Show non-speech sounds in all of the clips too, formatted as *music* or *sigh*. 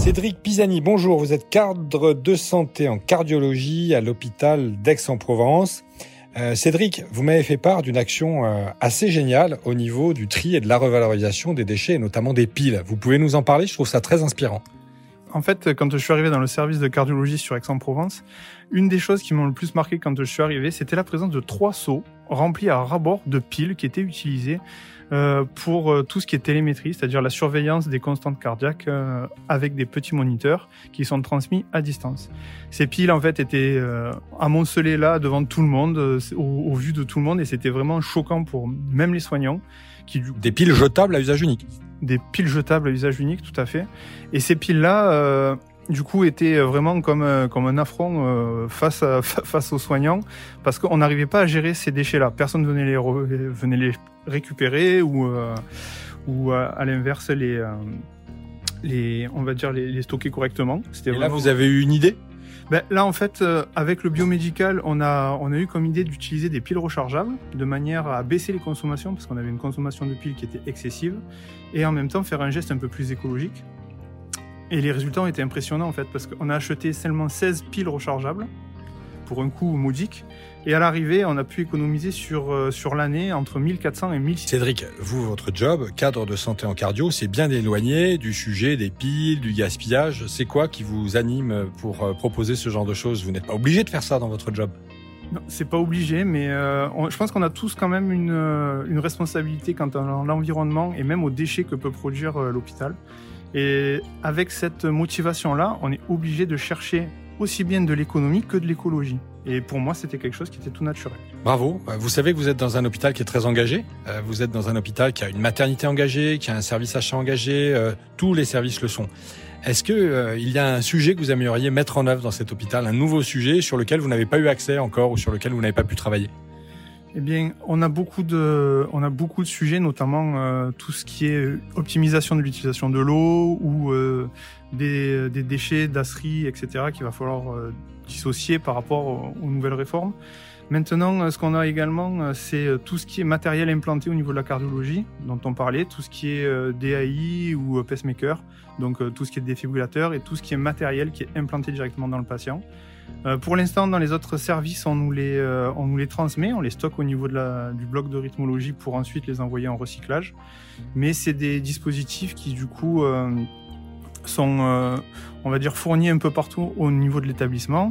Cédric Pisani, bonjour. Vous êtes cadre de santé en cardiologie à l'hôpital d'Aix-en-Provence. Euh, Cédric, vous m'avez fait part d'une action euh, assez géniale au niveau du tri et de la revalorisation des déchets, et notamment des piles. Vous pouvez nous en parler? Je trouve ça très inspirant. En fait, quand je suis arrivé dans le service de cardiologie sur Aix-en-Provence, une des choses qui m'ont le plus marqué quand je suis arrivé, c'était la présence de trois seaux remplis à rabord de piles qui étaient utilisées euh, pour euh, tout ce qui est télémétrie, c'est-à-dire la surveillance des constantes cardiaques euh, avec des petits moniteurs qui sont transmis à distance. Ces piles en fait étaient amoncelées là devant tout le monde, au, vu de tout le monde, et c'était vraiment choquant pour même les soignants. Qui, des piles jetables à usage unique. Des piles jetables à usage unique, tout à fait. Et ces piles-là, du coup était vraiment comme euh, comme un affront euh, face à, *laughs* face aux soignants parce qu'on n'arrivait pas à gérer ces déchets-là. Personne venait les venait les récupérer ou euh, ou à, l'inverse les les on va dire les, stocker correctement. C'était là vous avez eu une idée? Ben, là, en fait, avec le biomédical, on a, on a eu comme idée d'utiliser des piles rechargeables de manière à baisser les consommations parce qu'on avait une consommation de piles qui était excessive et en même temps faire un geste un peu plus écologique et les résultats ont été impressionnants en fait, parce qu'on a acheté seulement 16 piles rechargeables pour un coût modique. Et à l'arrivée, on a pu économiser sur, euh, sur l'année entre 1400 et 1600. Cédric, vous, votre job, cadre de santé en cardio, c'est bien éloigné du sujet des piles, du gaspillage. C'est quoi qui vous anime pour euh, proposer ce genre de choses? Vous n'êtes pas obligé de faire ça dans votre job non, c'est pas obligé, mais euh, je pense qu'on a tous quand même une, une responsabilité quant à l'environnement et même aux déchets que peut produire l'hôpital. Et avec cette motivation-là, on est obligé de chercher aussi bien de l'économie que de l'écologie. Et pour moi, c'était quelque chose qui était tout naturel. Bravo. Euh, vous savez que vous êtes dans un hôpital qui est très engagé. Euh, vous êtes dans un hôpital qui a une maternité engagée, qui a un service achat engagé. Euh, tous les services le sont. Est-ce que il y a un sujet que vous aimeriez mettre en œuvre dans cet hôpital, un nouveau sujet sur lequel vous n'avez pas eu accès encore ou sur lequel vous n'avez pas pu travailler? Eh bien, on a beaucoup de, on a beaucoup de sujets, notamment euh, tout ce qui est optimisation de l'utilisation de l'eau ou euh, des, des, déchets, dasserie, etc., qu'il va falloir euh, dissocier par rapport aux, nouvelles réformes. Maintenant, ce qu'on a également, c'est tout ce qui est matériel implanté au niveau de la cardiologie, dont on parlait, tout ce qui est DAI ou pacemaker, donc tout ce qui est défibrillateur et tout ce qui est matériel qui est implanté directement dans le patient. Euh, pour l'instant, dans les autres services, on nous les, euh, on nous les transmet, on les stocke au niveau du bloc de rythmologie pour ensuite les envoyer en recyclage. Mais c'est des dispositifs qui, du coup, euh, sont, on va dire, fournis un peu partout au niveau de l'établissement,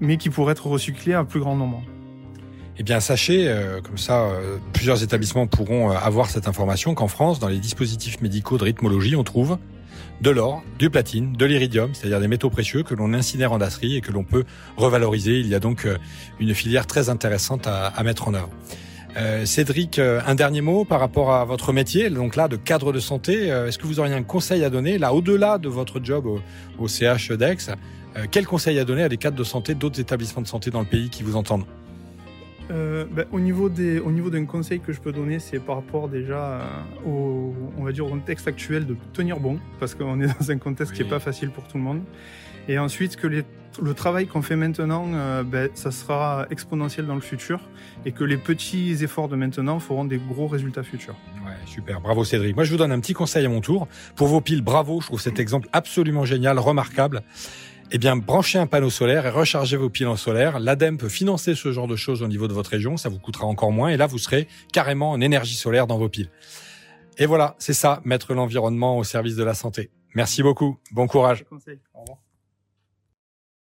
mais qui pourraient être recyclés à plus grand nombre. Eh bien, sachez, comme ça, plusieurs établissements pourront avoir cette information qu'en France, dans les dispositifs médicaux de rythmologie, on trouve de l'or, du platine, de l'iridium, c'est-à-dire des métaux précieux que l'on incinère en dasserie et que l'on peut revaloriser. Il y a donc euh, une filière très intéressante à, mettre en œuvre. Euh, Cédric, euh, un dernier mot par rapport à votre métier, donc là de cadre de santé. Est-ce que vous auriez un conseil à donner, là au-delà de votre job au, au CH d'Aix, quel conseil à donner à des cadres de santé d'autres établissements de santé dans le pays qui vous entendent? Euh, ben, au niveau des, au niveau d'un conseil que je peux donner, c'est par rapport déjà au, on va dire au contexte actuel de tenir bon, parce qu'on est dans un contexte qui est pas facile pour tout le monde. Et ensuite que les, le travail qu'on fait maintenant, euh, ben, ça sera exponentiel dans le futur, et que les petits efforts de maintenant feront des gros résultats futurs. Ouais, super, bravo Cédric. Moi, je vous donne un petit conseil à mon tour pour vos piles. Bravo, je trouve cet exemple absolument génial, remarquable eh bien, branchez un panneau solaire et rechargez vos piles en solaire. L'ADEME peut financer ce genre de choses au niveau de votre région. Ça vous coûtera encore moins. Et là, vous serez carrément en énergie solaire dans vos piles. Et voilà, c'est ça, mettre l'environnement au service de la santé. Merci beaucoup. Bon courage.